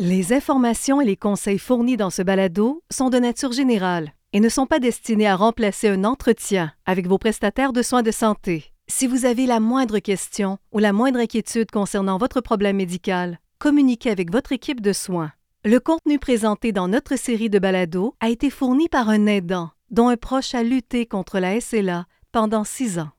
Les informations et les conseils fournis dans ce balado sont de nature générale et ne sont pas destinés à remplacer un entretien avec vos prestataires de soins de santé. Si vous avez la moindre question ou la moindre inquiétude concernant votre problème médical, communiquez avec votre équipe de soins. Le contenu présenté dans notre série de balados a été fourni par un aidant dont un proche a lutté contre la SLA pendant six ans.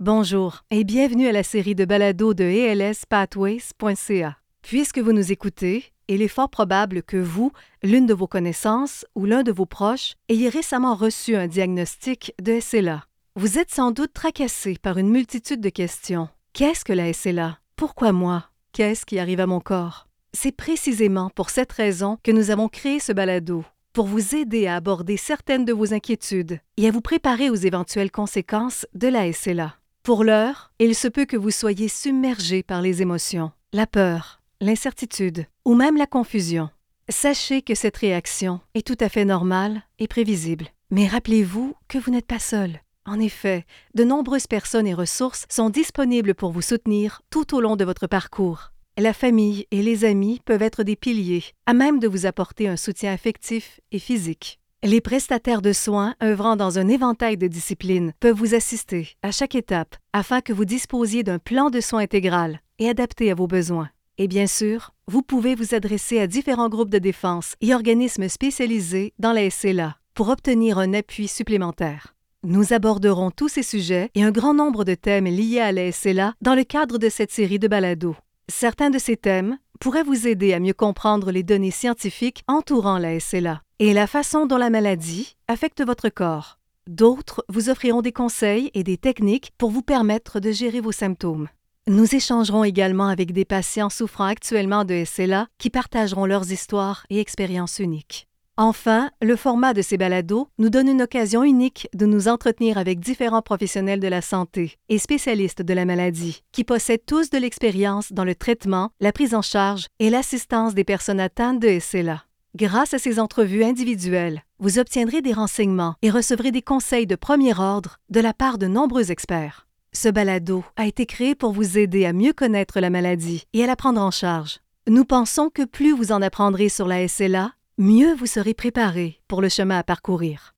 Bonjour et bienvenue à la série de balados de elspathways.ca. Puisque vous nous écoutez, il est fort probable que vous, l'une de vos connaissances ou l'un de vos proches, ayez récemment reçu un diagnostic de SLA. Vous êtes sans doute tracassé par une multitude de questions. Qu'est-ce que la SLA? Pourquoi moi? Qu'est-ce qui arrive à mon corps? C'est précisément pour cette raison que nous avons créé ce balado, pour vous aider à aborder certaines de vos inquiétudes et à vous préparer aux éventuelles conséquences de la SLA. Pour l'heure, il se peut que vous soyez submergé par les émotions, la peur, l'incertitude ou même la confusion. Sachez que cette réaction est tout à fait normale et prévisible. Mais rappelez-vous que vous n'êtes pas seul. En effet, de nombreuses personnes et ressources sont disponibles pour vous soutenir tout au long de votre parcours. La famille et les amis peuvent être des piliers, à même de vous apporter un soutien affectif et physique. Les prestataires de soins œuvrant dans un éventail de disciplines peuvent vous assister à chaque étape afin que vous disposiez d'un plan de soins intégral et adapté à vos besoins. Et bien sûr, vous pouvez vous adresser à différents groupes de défense et organismes spécialisés dans la SLA pour obtenir un appui supplémentaire. Nous aborderons tous ces sujets et un grand nombre de thèmes liés à la SLA dans le cadre de cette série de balados. Certains de ces thèmes pourraient vous aider à mieux comprendre les données scientifiques entourant la SLA et la façon dont la maladie affecte votre corps. D'autres vous offriront des conseils et des techniques pour vous permettre de gérer vos symptômes. Nous échangerons également avec des patients souffrant actuellement de SLA qui partageront leurs histoires et expériences uniques. Enfin, le format de ces balados nous donne une occasion unique de nous entretenir avec différents professionnels de la santé et spécialistes de la maladie, qui possèdent tous de l'expérience dans le traitement, la prise en charge et l'assistance des personnes atteintes de SLA. Grâce à ces entrevues individuelles, vous obtiendrez des renseignements et recevrez des conseils de premier ordre de la part de nombreux experts. Ce balado a été créé pour vous aider à mieux connaître la maladie et à la prendre en charge. Nous pensons que plus vous en apprendrez sur la SLA, mieux vous serez préparé pour le chemin à parcourir.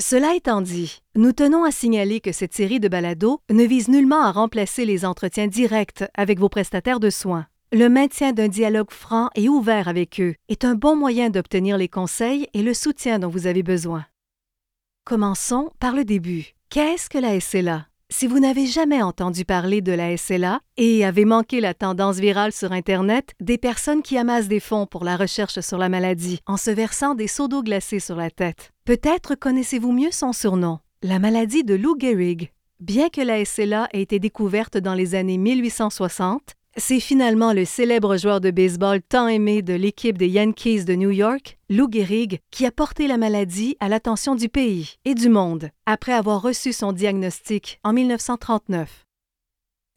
Cela étant dit, nous tenons à signaler que cette série de balados ne vise nullement à remplacer les entretiens directs avec vos prestataires de soins. Le maintien d'un dialogue franc et ouvert avec eux est un bon moyen d'obtenir les conseils et le soutien dont vous avez besoin. Commençons par le début. Qu'est-ce que la SLA? Si vous n'avez jamais entendu parler de la SLA et avez manqué la tendance virale sur Internet des personnes qui amassent des fonds pour la recherche sur la maladie en se versant des seaux d'eau glacée sur la tête, peut-être connaissez-vous mieux son surnom, la maladie de Lou Gehrig. Bien que la SLA ait été découverte dans les années 1860, c'est finalement le célèbre joueur de baseball tant aimé de l'équipe des Yankees de New York, Lou Gehrig, qui a porté la maladie à l'attention du pays et du monde après avoir reçu son diagnostic en 1939.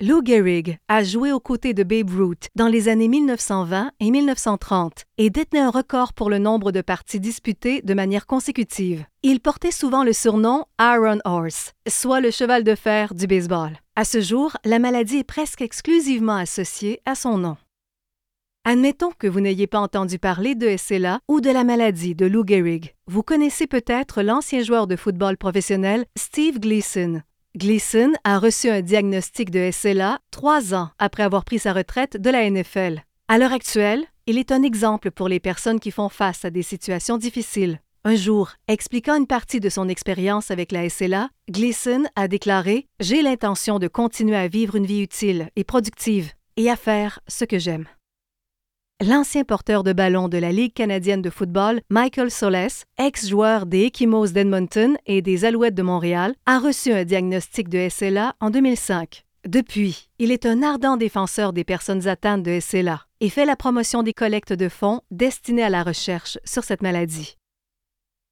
Lou Gehrig a joué aux côtés de Babe Ruth dans les années 1920 et 1930 et détenait un record pour le nombre de parties disputées de manière consécutive. Il portait souvent le surnom Iron Horse, soit le cheval de fer du baseball. À ce jour, la maladie est presque exclusivement associée à son nom. Admettons que vous n'ayez pas entendu parler de SLA ou de la maladie de Lou Gehrig. Vous connaissez peut-être l'ancien joueur de football professionnel Steve Gleason. Gleason a reçu un diagnostic de SLA trois ans après avoir pris sa retraite de la NFL. À l'heure actuelle, il est un exemple pour les personnes qui font face à des situations difficiles. Un jour, expliquant une partie de son expérience avec la SLA, Gleason a déclaré J'ai l'intention de continuer à vivre une vie utile et productive et à faire ce que j'aime. L'ancien porteur de ballon de la Ligue canadienne de football, Michael Soles, ex-joueur des Ekimos d'Edmonton et des Alouettes de Montréal, a reçu un diagnostic de SLA en 2005. Depuis, il est un ardent défenseur des personnes atteintes de SLA et fait la promotion des collectes de fonds destinées à la recherche sur cette maladie.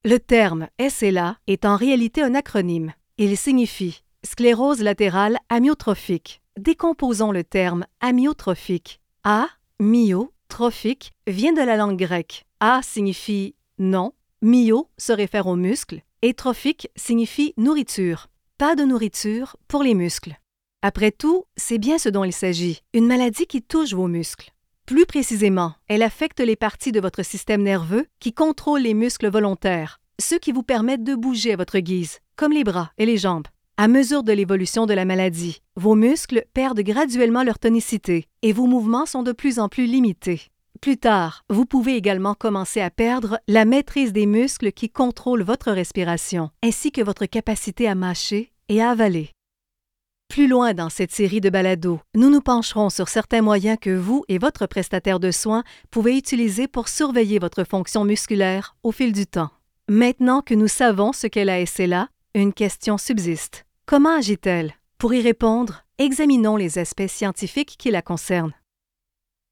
Le terme SLA est en réalité un acronyme. Il signifie sclérose latérale amyotrophique. Décomposons le terme amyotrophique. A, myotrophique, vient de la langue grecque. A signifie non, myo se réfère aux muscles et trophique signifie nourriture. Pas de nourriture pour les muscles. Après tout, c'est bien ce dont il s'agit, une maladie qui touche vos muscles. Plus précisément, elle affecte les parties de votre système nerveux qui contrôlent les muscles volontaires, ceux qui vous permettent de bouger à votre guise, comme les bras et les jambes. À mesure de l'évolution de la maladie, vos muscles perdent graduellement leur tonicité et vos mouvements sont de plus en plus limités. Plus tard, vous pouvez également commencer à perdre la maîtrise des muscles qui contrôlent votre respiration, ainsi que votre capacité à mâcher et à avaler. Plus loin dans cette série de balados, nous nous pencherons sur certains moyens que vous et votre prestataire de soins pouvez utiliser pour surveiller votre fonction musculaire au fil du temps. Maintenant que nous savons ce qu'est la SLA, une question subsiste. Comment agit-elle? Pour y répondre, examinons les aspects scientifiques qui la concernent.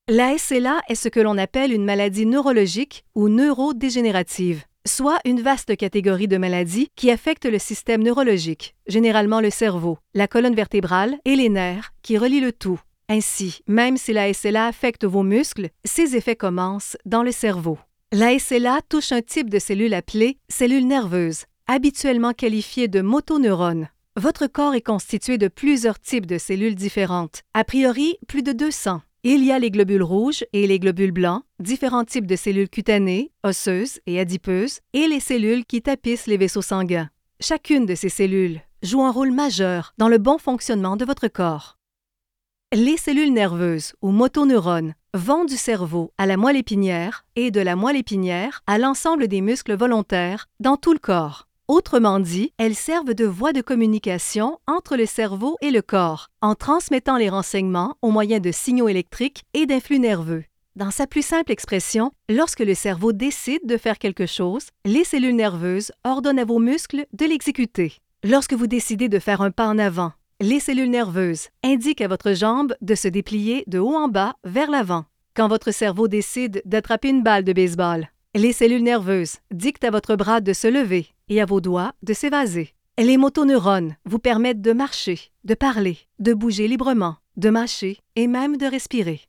La SLA est ce que l'on appelle une maladie neurologique ou neurodégénérative soit une vaste catégorie de maladies qui affectent le système neurologique, généralement le cerveau, la colonne vertébrale et les nerfs, qui relient le tout. Ainsi, même si la SLA affecte vos muscles, ses effets commencent dans le cerveau. La SLA touche un type de cellule appelée cellule nerveuse, habituellement qualifiée de motoneurones. Votre corps est constitué de plusieurs types de cellules différentes, a priori plus de 200. Il y a les globules rouges et les globules blancs, différents types de cellules cutanées, osseuses et adipeuses, et les cellules qui tapissent les vaisseaux sanguins. Chacune de ces cellules joue un rôle majeur dans le bon fonctionnement de votre corps. Les cellules nerveuses ou motoneurones vont du cerveau à la moelle épinière et de la moelle épinière à l'ensemble des muscles volontaires dans tout le corps. Autrement dit, elles servent de voie de communication entre le cerveau et le corps, en transmettant les renseignements au moyen de signaux électriques et d'influx nerveux. Dans sa plus simple expression, lorsque le cerveau décide de faire quelque chose, les cellules nerveuses ordonnent à vos muscles de l'exécuter. Lorsque vous décidez de faire un pas en avant, les cellules nerveuses indiquent à votre jambe de se déplier de haut en bas vers l'avant. Quand votre cerveau décide d'attraper une balle de baseball, les cellules nerveuses dictent à votre bras de se lever et à vos doigts de s'évaser. Les motoneurones vous permettent de marcher, de parler, de bouger librement, de mâcher et même de respirer.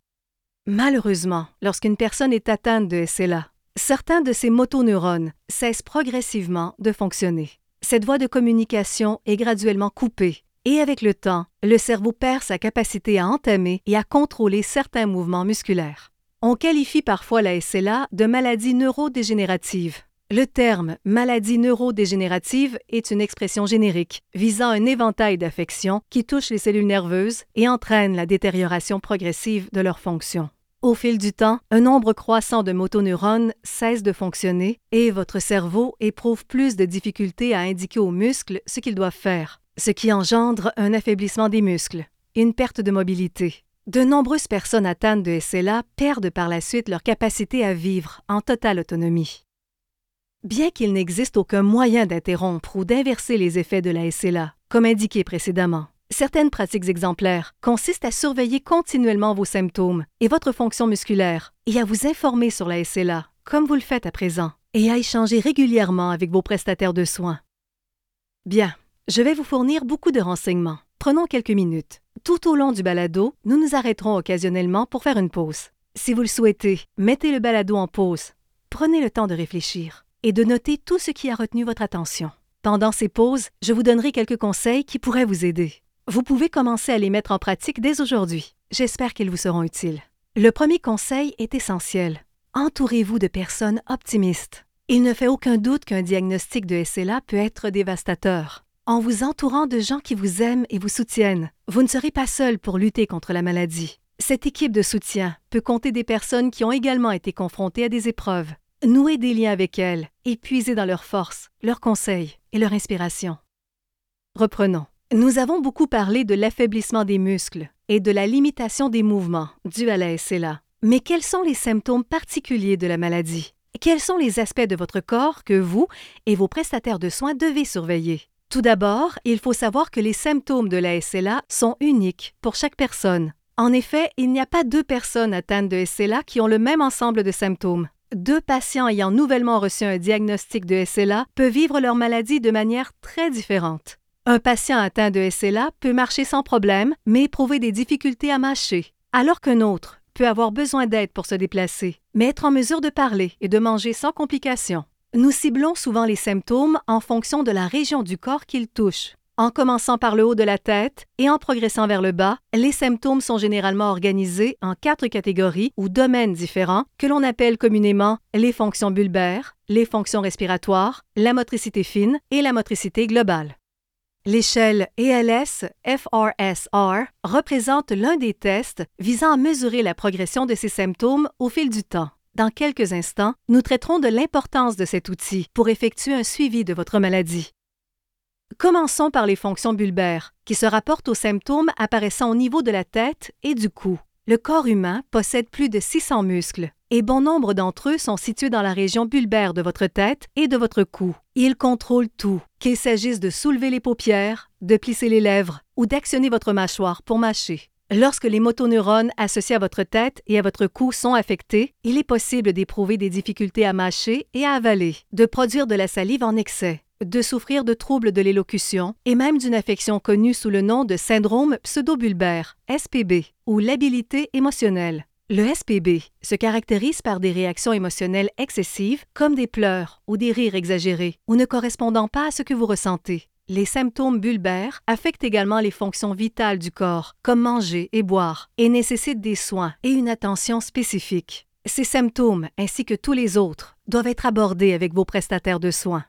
Malheureusement, lorsqu'une personne est atteinte de SLA, certains de ces motoneurones cessent progressivement de fonctionner. Cette voie de communication est graduellement coupée et avec le temps, le cerveau perd sa capacité à entamer et à contrôler certains mouvements musculaires. On qualifie parfois la SLA de maladie neurodégénérative. Le terme maladie neurodégénérative est une expression générique visant un éventail d'affections qui touchent les cellules nerveuses et entraînent la détérioration progressive de leurs fonctions. Au fil du temps, un nombre croissant de motoneurones cesse de fonctionner et votre cerveau éprouve plus de difficultés à indiquer aux muscles ce qu'ils doivent faire, ce qui engendre un affaiblissement des muscles, une perte de mobilité, de nombreuses personnes atteintes de SLA perdent par la suite leur capacité à vivre en totale autonomie. Bien qu'il n'existe aucun moyen d'interrompre ou d'inverser les effets de la SLA, comme indiqué précédemment, certaines pratiques exemplaires consistent à surveiller continuellement vos symptômes et votre fonction musculaire et à vous informer sur la SLA, comme vous le faites à présent, et à échanger régulièrement avec vos prestataires de soins. Bien, je vais vous fournir beaucoup de renseignements. Prenons quelques minutes. Tout au long du balado, nous nous arrêterons occasionnellement pour faire une pause. Si vous le souhaitez, mettez le balado en pause. Prenez le temps de réfléchir et de noter tout ce qui a retenu votre attention. Pendant ces pauses, je vous donnerai quelques conseils qui pourraient vous aider. Vous pouvez commencer à les mettre en pratique dès aujourd'hui. J'espère qu'ils vous seront utiles. Le premier conseil est essentiel. Entourez-vous de personnes optimistes. Il ne fait aucun doute qu'un diagnostic de SLA peut être dévastateur en vous entourant de gens qui vous aiment et vous soutiennent. Vous ne serez pas seul pour lutter contre la maladie. Cette équipe de soutien peut compter des personnes qui ont également été confrontées à des épreuves. Nouez des liens avec elles et puisez dans leurs forces, leurs conseils et leur inspiration. Reprenons. Nous avons beaucoup parlé de l'affaiblissement des muscles et de la limitation des mouvements dus à la SLA. Mais quels sont les symptômes particuliers de la maladie? Quels sont les aspects de votre corps que vous et vos prestataires de soins devez surveiller? Tout d'abord, il faut savoir que les symptômes de la SLA sont uniques pour chaque personne. En effet, il n'y a pas deux personnes atteintes de SLA qui ont le même ensemble de symptômes. Deux patients ayant nouvellement reçu un diagnostic de SLA peuvent vivre leur maladie de manière très différente. Un patient atteint de SLA peut marcher sans problème, mais éprouver des difficultés à mâcher, alors qu'un autre peut avoir besoin d'aide pour se déplacer, mais être en mesure de parler et de manger sans complications. Nous ciblons souvent les symptômes en fonction de la région du corps qu'ils touchent. En commençant par le haut de la tête et en progressant vers le bas, les symptômes sont généralement organisés en quatre catégories ou domaines différents que l'on appelle communément les fonctions bulbaires, les fonctions respiratoires, la motricité fine et la motricité globale. L'échelle ELS-FRSR représente l'un des tests visant à mesurer la progression de ces symptômes au fil du temps. Dans quelques instants, nous traiterons de l'importance de cet outil pour effectuer un suivi de votre maladie. Commençons par les fonctions bulbaires, qui se rapportent aux symptômes apparaissant au niveau de la tête et du cou. Le corps humain possède plus de 600 muscles, et bon nombre d'entre eux sont situés dans la région bulbaire de votre tête et de votre cou. Ils contrôlent tout, qu'il s'agisse de soulever les paupières, de plisser les lèvres ou d'actionner votre mâchoire pour mâcher. Lorsque les motoneurones associés à votre tête et à votre cou sont affectés, il est possible d'éprouver des difficultés à mâcher et à avaler, de produire de la salive en excès, de souffrir de troubles de l'élocution et même d'une affection connue sous le nom de syndrome pseudobulbaire, SPB, ou l'habilité émotionnelle. Le SPB se caractérise par des réactions émotionnelles excessives comme des pleurs ou des rires exagérés ou ne correspondant pas à ce que vous ressentez. Les symptômes bulbaires affectent également les fonctions vitales du corps, comme manger et boire, et nécessitent des soins et une attention spécifique. Ces symptômes, ainsi que tous les autres, doivent être abordés avec vos prestataires de soins.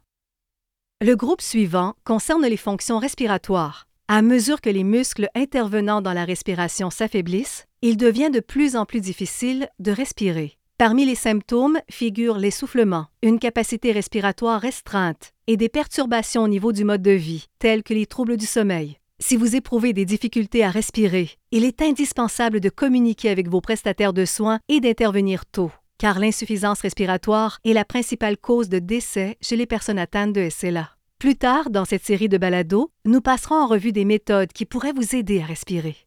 Le groupe suivant concerne les fonctions respiratoires. À mesure que les muscles intervenant dans la respiration s'affaiblissent, il devient de plus en plus difficile de respirer. Parmi les symptômes figurent l'essoufflement, une capacité respiratoire restreinte et des perturbations au niveau du mode de vie, telles que les troubles du sommeil. Si vous éprouvez des difficultés à respirer, il est indispensable de communiquer avec vos prestataires de soins et d'intervenir tôt car l'insuffisance respiratoire est la principale cause de décès chez les personnes atteintes de SLA. Plus tard, dans cette série de balados, nous passerons en revue des méthodes qui pourraient vous aider à respirer.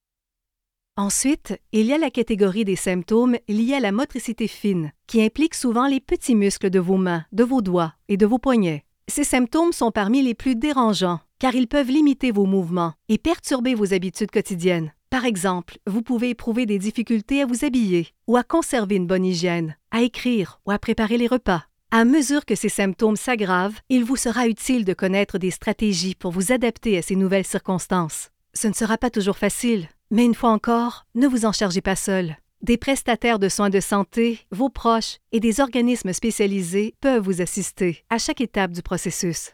Ensuite, il y a la catégorie des symptômes liés à la motricité fine, qui implique souvent les petits muscles de vos mains, de vos doigts et de vos poignets. Ces symptômes sont parmi les plus dérangeants, car ils peuvent limiter vos mouvements et perturber vos habitudes quotidiennes. Par exemple, vous pouvez éprouver des difficultés à vous habiller ou à conserver une bonne hygiène, à écrire ou à préparer les repas. À mesure que ces symptômes s'aggravent, il vous sera utile de connaître des stratégies pour vous adapter à ces nouvelles circonstances. Ce ne sera pas toujours facile, mais une fois encore, ne vous en chargez pas seul. Des prestataires de soins de santé, vos proches et des organismes spécialisés peuvent vous assister à chaque étape du processus.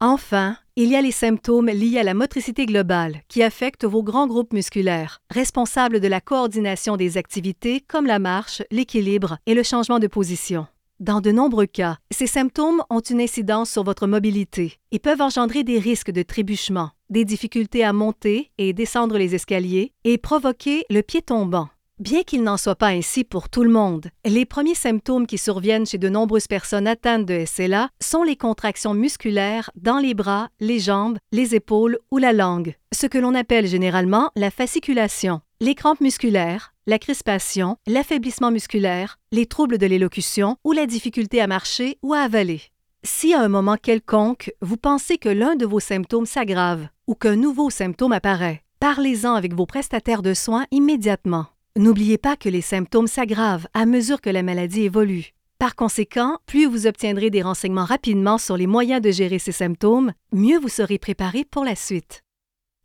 Enfin, il y a les symptômes liés à la motricité globale qui affectent vos grands groupes musculaires, responsables de la coordination des activités comme la marche, l'équilibre et le changement de position. Dans de nombreux cas, ces symptômes ont une incidence sur votre mobilité et peuvent engendrer des risques de trébuchement, des difficultés à monter et descendre les escaliers et provoquer le pied tombant. Bien qu'il n'en soit pas ainsi pour tout le monde, les premiers symptômes qui surviennent chez de nombreuses personnes atteintes de SLA sont les contractions musculaires dans les bras, les jambes, les épaules ou la langue, ce que l'on appelle généralement la fasciculation, les crampes musculaires, la crispation, l'affaiblissement musculaire, les troubles de l'élocution ou la difficulté à marcher ou à avaler. Si à un moment quelconque, vous pensez que l'un de vos symptômes s'aggrave ou qu'un nouveau symptôme apparaît, parlez-en avec vos prestataires de soins immédiatement. N'oubliez pas que les symptômes s'aggravent à mesure que la maladie évolue. Par conséquent, plus vous obtiendrez des renseignements rapidement sur les moyens de gérer ces symptômes, mieux vous serez préparé pour la suite.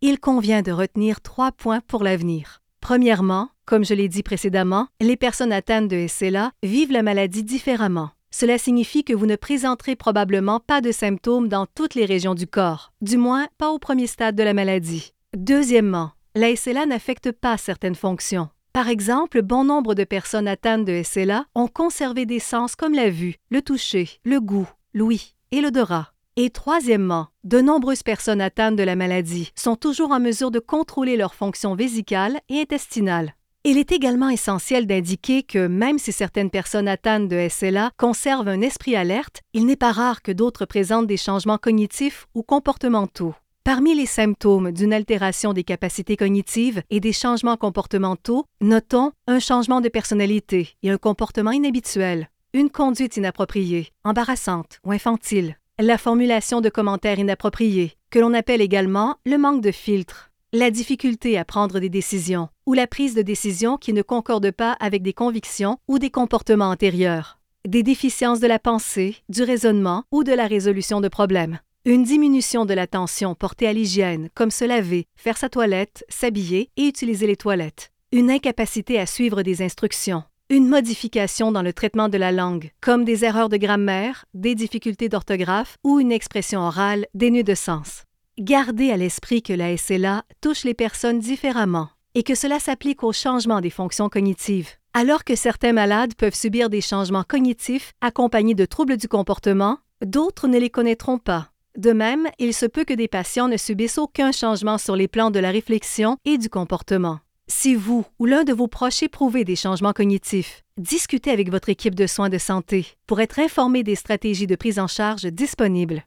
Il convient de retenir trois points pour l'avenir. Premièrement, comme je l'ai dit précédemment, les personnes atteintes de SLA vivent la maladie différemment. Cela signifie que vous ne présenterez probablement pas de symptômes dans toutes les régions du corps, du moins pas au premier stade de la maladie. Deuxièmement, la SLA n'affecte pas certaines fonctions. Par exemple, bon nombre de personnes atteintes de SLA ont conservé des sens comme la vue, le toucher, le goût, l'ouïe et l'odorat. Et troisièmement, de nombreuses personnes atteintes de la maladie sont toujours en mesure de contrôler leurs fonctions vésicales et intestinales. Il est également essentiel d'indiquer que même si certaines personnes atteintes de SLA conservent un esprit alerte, il n'est pas rare que d'autres présentent des changements cognitifs ou comportementaux. Parmi les symptômes d'une altération des capacités cognitives et des changements comportementaux, notons un changement de personnalité et un comportement inhabituel, une conduite inappropriée, embarrassante ou infantile, la formulation de commentaires inappropriés, que l'on appelle également le manque de filtre, la difficulté à prendre des décisions ou la prise de décisions qui ne concordent pas avec des convictions ou des comportements antérieurs, des déficiences de la pensée, du raisonnement ou de la résolution de problèmes une diminution de l'attention portée à l'hygiène, comme se laver, faire sa toilette, s'habiller et utiliser les toilettes, une incapacité à suivre des instructions, une modification dans le traitement de la langue, comme des erreurs de grammaire, des difficultés d'orthographe ou une expression orale dénuée de sens. Gardez à l'esprit que la SLA touche les personnes différemment et que cela s'applique au changement des fonctions cognitives. Alors que certains malades peuvent subir des changements cognitifs accompagnés de troubles du comportement, d'autres ne les connaîtront pas. De même, il se peut que des patients ne subissent aucun changement sur les plans de la réflexion et du comportement. Si vous ou l'un de vos proches éprouvez des changements cognitifs, discutez avec votre équipe de soins de santé pour être informé des stratégies de prise en charge disponibles.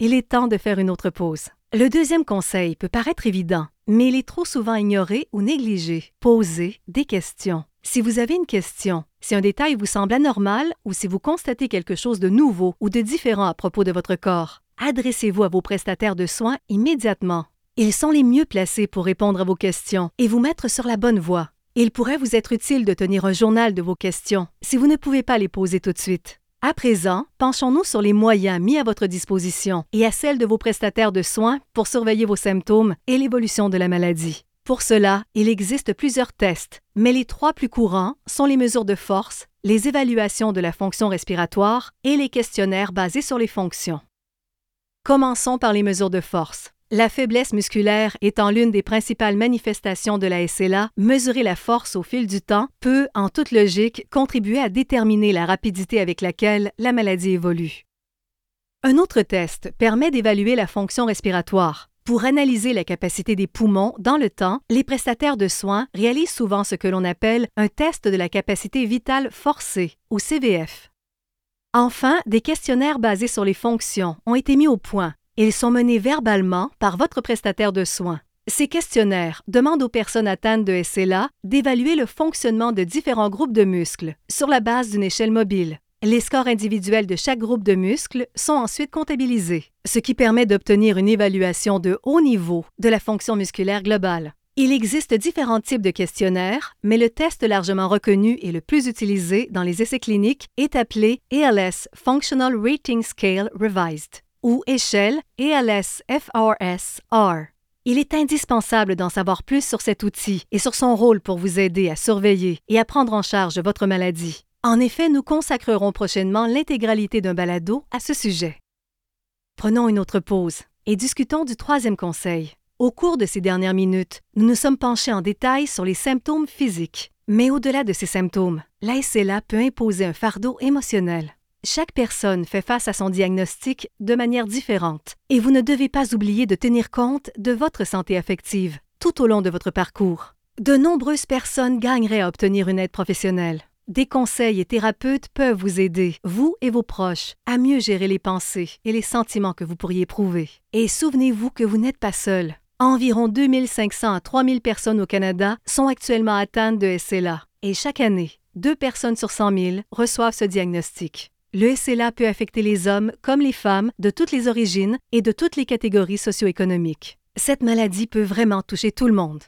Il est temps de faire une autre pause. Le deuxième conseil peut paraître évident, mais il est trop souvent ignoré ou négligé. Posez des questions. Si vous avez une question, si un détail vous semble anormal ou si vous constatez quelque chose de nouveau ou de différent à propos de votre corps, adressez-vous à vos prestataires de soins immédiatement. Ils sont les mieux placés pour répondre à vos questions et vous mettre sur la bonne voie. Il pourrait vous être utile de tenir un journal de vos questions si vous ne pouvez pas les poser tout de suite. À présent, penchons-nous sur les moyens mis à votre disposition et à celles de vos prestataires de soins pour surveiller vos symptômes et l'évolution de la maladie. Pour cela, il existe plusieurs tests, mais les trois plus courants sont les mesures de force, les évaluations de la fonction respiratoire et les questionnaires basés sur les fonctions. Commençons par les mesures de force. La faiblesse musculaire étant l'une des principales manifestations de la SLA, mesurer la force au fil du temps peut, en toute logique, contribuer à déterminer la rapidité avec laquelle la maladie évolue. Un autre test permet d'évaluer la fonction respiratoire. Pour analyser la capacité des poumons dans le temps, les prestataires de soins réalisent souvent ce que l'on appelle un test de la capacité vitale forcée, ou CVF. Enfin, des questionnaires basés sur les fonctions ont été mis au point. Ils sont menés verbalement par votre prestataire de soins. Ces questionnaires demandent aux personnes atteintes de SLA d'évaluer le fonctionnement de différents groupes de muscles sur la base d'une échelle mobile, les scores individuels de chaque groupe de muscles sont ensuite comptabilisés, ce qui permet d'obtenir une évaluation de haut niveau de la fonction musculaire globale. Il existe différents types de questionnaires, mais le test largement reconnu et le plus utilisé dans les essais cliniques est appelé ALS Functional Rating Scale Revised ou échelle ALS FRS R. Il est indispensable d'en savoir plus sur cet outil et sur son rôle pour vous aider à surveiller et à prendre en charge votre maladie. En effet, nous consacrerons prochainement l'intégralité d'un balado à ce sujet. Prenons une autre pause et discutons du troisième conseil. Au cours de ces dernières minutes, nous nous sommes penchés en détail sur les symptômes physiques. Mais au-delà de ces symptômes, la SLA peut imposer un fardeau émotionnel. Chaque personne fait face à son diagnostic de manière différente et vous ne devez pas oublier de tenir compte de votre santé affective tout au long de votre parcours. De nombreuses personnes gagneraient à obtenir une aide professionnelle. Des conseils et thérapeutes peuvent vous aider, vous et vos proches, à mieux gérer les pensées et les sentiments que vous pourriez éprouver. Et souvenez-vous que vous n'êtes pas seul. Environ 2500 à 3000 personnes au Canada sont actuellement atteintes de SLA et chaque année, deux personnes sur 100 000 reçoivent ce diagnostic. Le SLA peut affecter les hommes comme les femmes de toutes les origines et de toutes les catégories socio-économiques. Cette maladie peut vraiment toucher tout le monde.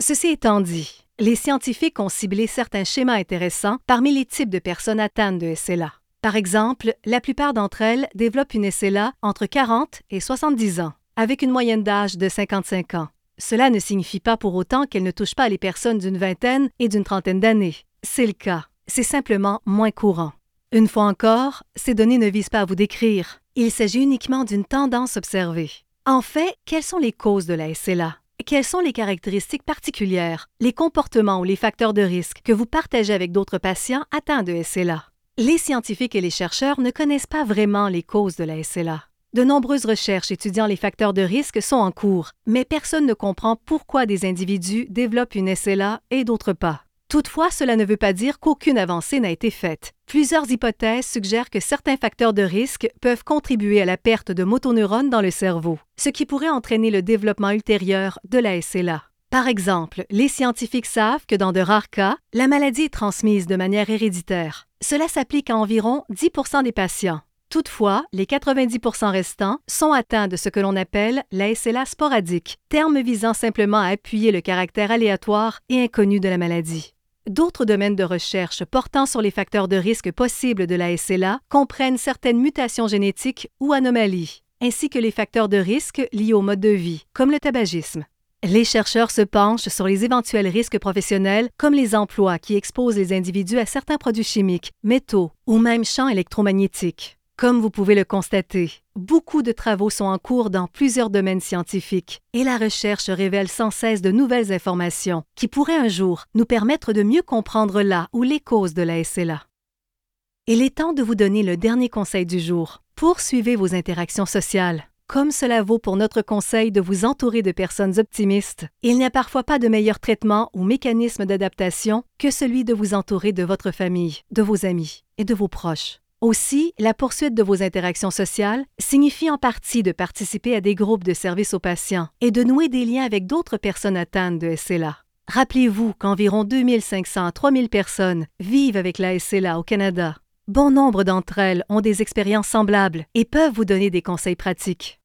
Ceci étant dit, les scientifiques ont ciblé certains schémas intéressants parmi les types de personnes atteintes de SLA. Par exemple, la plupart d'entre elles développent une SLA entre 40 et 70 ans, avec une moyenne d'âge de 55 ans. Cela ne signifie pas pour autant qu'elles ne touchent pas les personnes d'une vingtaine et d'une trentaine d'années. C'est le cas. C'est simplement moins courant. Une fois encore, ces données ne visent pas à vous décrire. Il s'agit uniquement d'une tendance observée. En fait, quelles sont les causes de la SLA? Quelles sont les caractéristiques particulières, les comportements ou les facteurs de risque que vous partagez avec d'autres patients atteints de SLA? Les scientifiques et les chercheurs ne connaissent pas vraiment les causes de la SLA. De nombreuses recherches étudiant les facteurs de risque sont en cours, mais personne ne comprend pourquoi des individus développent une SLA et d'autres pas. Toutefois, cela ne veut pas dire qu'aucune avancée n'a été faite. Plusieurs hypothèses suggèrent que certains facteurs de risque peuvent contribuer à la perte de motoneurones dans le cerveau, ce qui pourrait entraîner le développement ultérieur de la SLA. Par exemple, les scientifiques savent que dans de rares cas, la maladie est transmise de manière héréditaire. Cela s'applique à environ 10% des patients. Toutefois, les 90% restants sont atteints de ce que l'on appelle la SLA sporadique, terme visant simplement à appuyer le caractère aléatoire et inconnu de la maladie. D'autres domaines de recherche portant sur les facteurs de risque possibles de la SLA comprennent certaines mutations génétiques ou anomalies, ainsi que les facteurs de risque liés au mode de vie, comme le tabagisme. Les chercheurs se penchent sur les éventuels risques professionnels comme les emplois qui exposent les individus à certains produits chimiques, métaux ou même champs électromagnétiques. Comme vous pouvez le constater, beaucoup de travaux sont en cours dans plusieurs domaines scientifiques et la recherche révèle sans cesse de nouvelles informations qui pourraient un jour nous permettre de mieux comprendre la ou les causes de la SLA. Il est temps de vous donner le dernier conseil du jour. Poursuivez vos interactions sociales. Comme cela vaut pour notre conseil de vous entourer de personnes optimistes, il n'y a parfois pas de meilleur traitement ou mécanisme d'adaptation que celui de vous entourer de votre famille, de vos amis et de vos proches. Aussi, la poursuite de vos interactions sociales signifie en partie de participer à des groupes de services aux patients et de nouer des liens avec d'autres personnes atteintes de SLA. Rappelez-vous qu'environ 2500 à 3000 personnes vivent avec la SLA au Canada Bon nombre d'entre elles ont des expériences semblables et peuvent vous donner des conseils pratiques.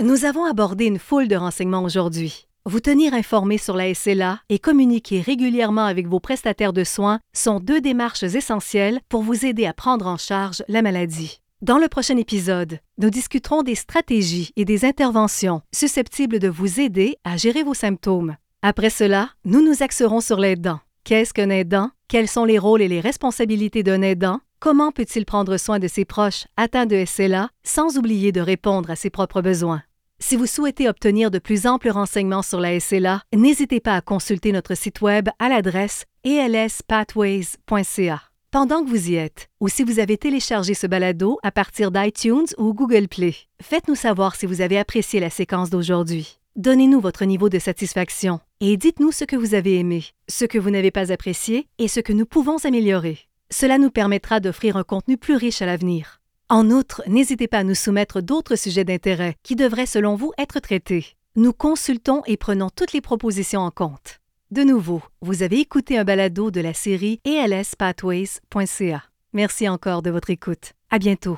Nous avons abordé une foule de renseignements aujourd'hui. Vous tenir informé sur la SLA et communiquer régulièrement avec vos prestataires de soins sont deux démarches essentielles pour vous aider à prendre en charge la maladie. Dans le prochain épisode, nous discuterons des stratégies et des interventions susceptibles de vous aider à gérer vos symptômes. Après cela, nous nous axerons sur l'aidant. Qu'est-ce qu'un aidant? Quels sont les rôles et les responsabilités d'un aidant? Comment peut-il prendre soin de ses proches atteints de SLA sans oublier de répondre à ses propres besoins? Si vous souhaitez obtenir de plus amples renseignements sur la SLA, n'hésitez pas à consulter notre site web à l'adresse alspathways.ca. Pendant que vous y êtes, ou si vous avez téléchargé ce balado à partir d'iTunes ou Google Play, faites-nous savoir si vous avez apprécié la séquence d'aujourd'hui. Donnez-nous votre niveau de satisfaction et dites-nous ce que vous avez aimé, ce que vous n'avez pas apprécié et ce que nous pouvons améliorer. Cela nous permettra d'offrir un contenu plus riche à l'avenir. En outre, n'hésitez pas à nous soumettre d'autres sujets d'intérêt qui devraient, selon vous, être traités. Nous consultons et prenons toutes les propositions en compte. De nouveau, vous avez écouté un balado de la série ELSpathways.ca. Merci encore de votre écoute. À bientôt.